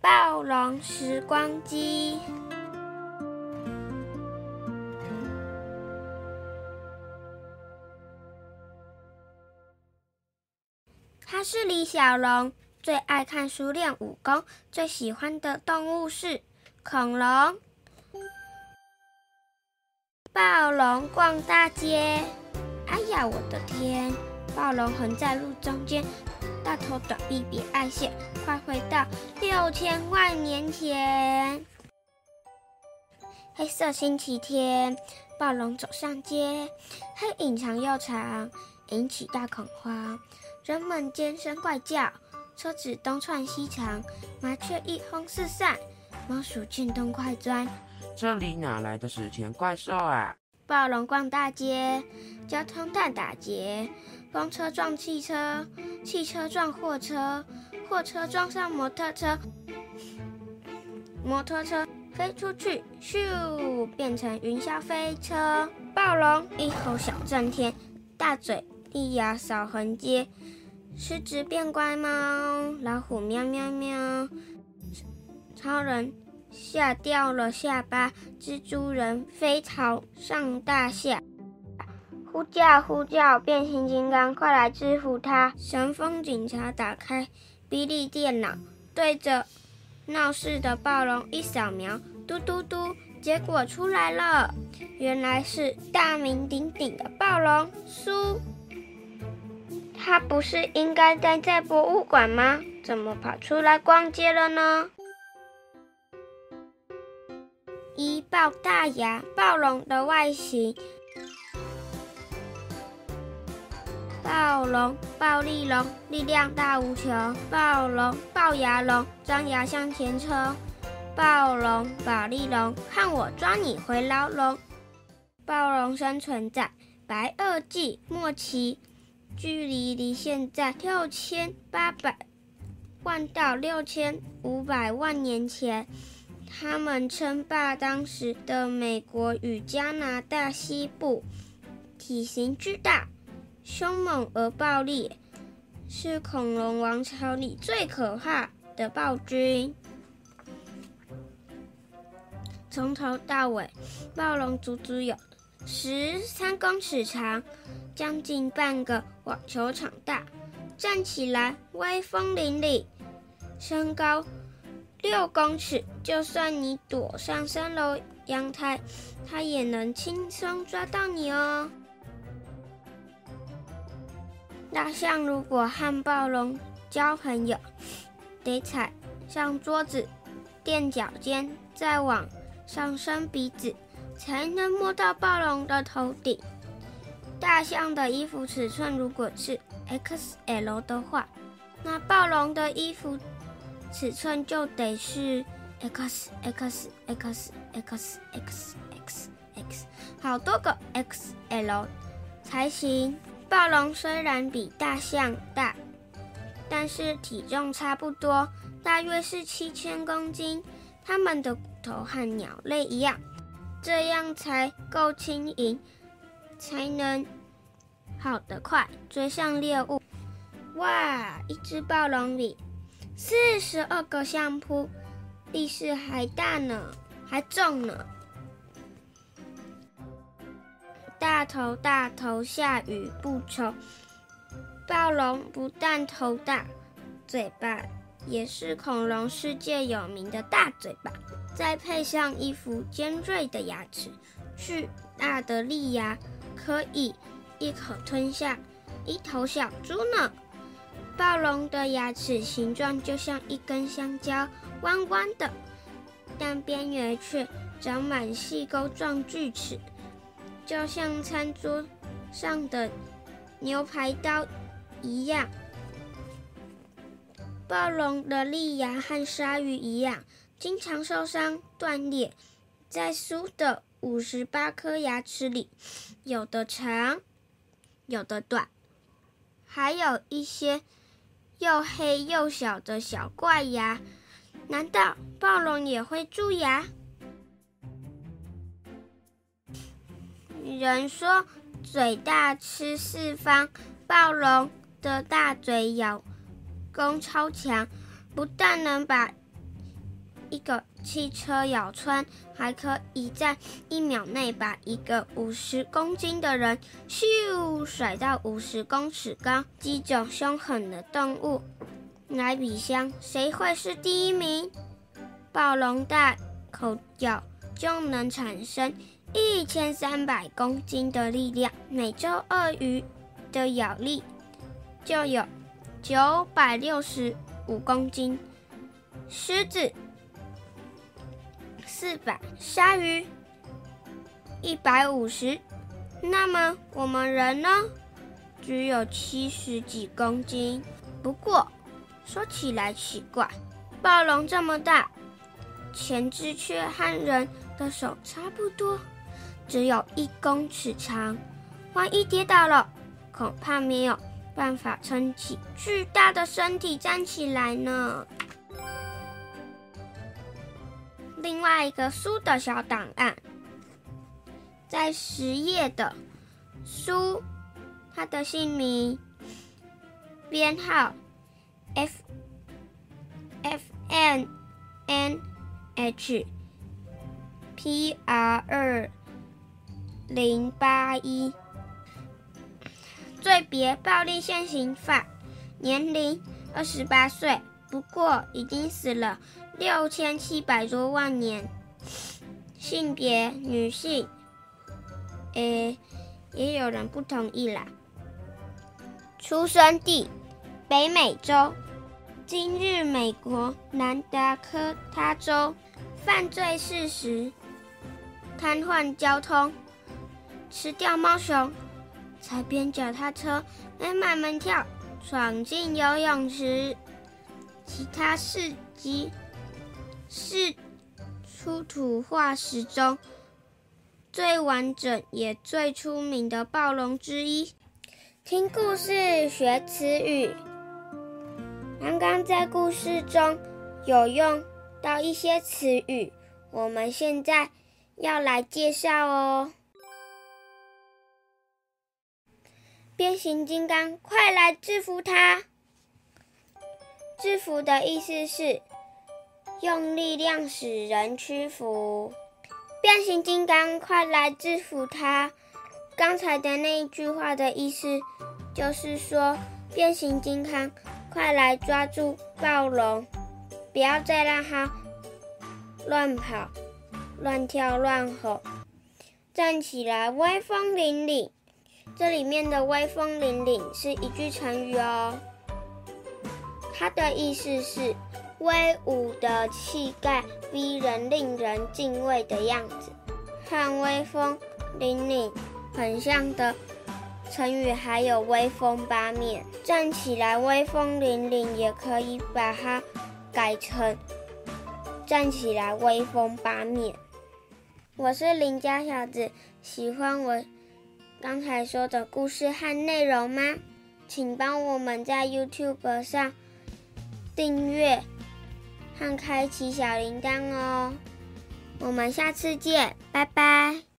暴龙时光机。他是李小龙，最爱看书、练武功，最喜欢的动物是恐龙。暴龙逛大街，哎呀，我的天！暴龙横在路中间，大头短臂比爱线，快回到六千万年前。黑色星期天，暴龙走上街，黑影长又长，引起大恐慌。人们尖声怪叫，车子东窜西藏，麻雀一哄四散，猫鼠见洞快钻。这里哪来的史前怪兽啊？暴龙逛大街，交通大打劫，公车撞汽车，汽车撞货车，货车撞上摩托车，摩托车飞出去，咻，变成云霄飞车。暴龙一口小震天，大嘴利牙扫横街，狮子变乖猫，老虎喵喵喵，超人。吓掉了下巴，蜘蛛人飞逃上大厦，呼叫呼叫，变形金刚，快来制服他！神风警察打开比利电脑，对着闹事的暴龙一扫描，嘟嘟嘟，结果出来了，原来是大名鼎鼎的暴龙苏。他不是应该待在博物馆吗？怎么跑出来逛街了呢？一暴大牙暴龙的外形，暴龙暴力龙，力量大无穷；暴龙暴牙龙，张牙向前冲；暴龙暴力龙，看我抓你回牢笼。暴龙生存在白垩纪末期，距离离现在六千八百万到六千五百万年前。他们称霸当时的美国与加拿大西部，体型巨大、凶猛而暴力，是恐龙王朝里最可怕的暴君。从头到尾，暴龙足足有十三公尺长，将近半个网球场大，站起来威风凛凛，身高。六公尺，就算你躲上三楼阳台，它也能轻松抓到你哦。大象如果和暴龙交朋友，得踩上桌子、垫脚尖，再往上伸鼻子，才能摸到暴龙的头顶。大象的衣服尺寸如果是 XL 的话，那暴龙的衣服。尺寸就得是 x x x x x x x 好多个 x l 才行。暴龙虽然比大象大，但是体重差不多，大约是七千公斤。它们的骨头和鸟类一样，这样才够轻盈，才能跑得快，追上猎物。哇，一只暴龙里。四十二个相扑，力士还大呢，还重呢。大头大头，下雨不愁。暴龙不但头大，嘴巴也是恐龙世界有名的大嘴巴，再配上一副尖锐的牙齿，巨大的利牙，可以一口吞下一头小猪呢。暴龙的牙齿形状就像一根香蕉，弯弯的，但边缘却长满细钩状锯齿，就像餐桌上的牛排刀一样。暴龙的利牙和鲨鱼一样，经常受伤断裂。在苏的五十八颗牙齿里，有的长，有的短，还有一些。又黑又小的小怪牙，难道暴龙也会蛀牙？人说嘴大吃四方，暴龙的大嘴咬功超强，不但能把一个汽车咬穿，还可以在一秒内把一个五十公斤的人咻甩到五十公尺高。几种凶狠的动物来比相，谁会是第一名？暴龙大口咬就能产生一千三百公斤的力量，美洲鳄鱼的咬力就有九百六十五公斤。狮子四百，鲨鱼一百五十，那么我们人呢？只有七十几公斤。不过说起来奇怪，暴龙这么大，前肢却和人的手差不多，只有一公尺长。万一跌倒了，恐怕没有办法撑起巨大的身体站起来呢。另外一个书的小档案，在十页的书，它的姓名编号 F F N N H P R 二零八一，罪别暴力现行犯，年龄二十八岁，不过已经死了。六千七百多万年，性别女性，诶，也有人不同意啦。出生地北美洲，今日美国南达科他州。犯罪事实：瘫痪交通，吃掉猫熊，踩扁脚踏车，没买门跳，闯进游泳池。其他事迹。是出土化石中最完整也最出名的暴龙之一。听故事学词语，刚刚在故事中有用到一些词语，我们现在要来介绍哦。变形金刚，快来制服他！制服的意思是。用力量使人屈服，变形金刚，快来制服他！刚才的那一句话的意思，就是说，变形金刚，快来抓住暴龙，不要再让它乱跑、乱跳、乱吼，站起来，威风凛凛！这里面的威风凛凛是一句成语哦，它的意思是。威武的气概，逼人、令人敬畏的样子，和威风凛凛很像的成语还有威风八面。站起来，威风凛凛，也可以把它改成站起来，威风八面。我是邻家小子，喜欢我刚才说的故事和内容吗？请帮我们在 YouTube 上订阅。和开启小铃铛哦，我们下次见，拜拜。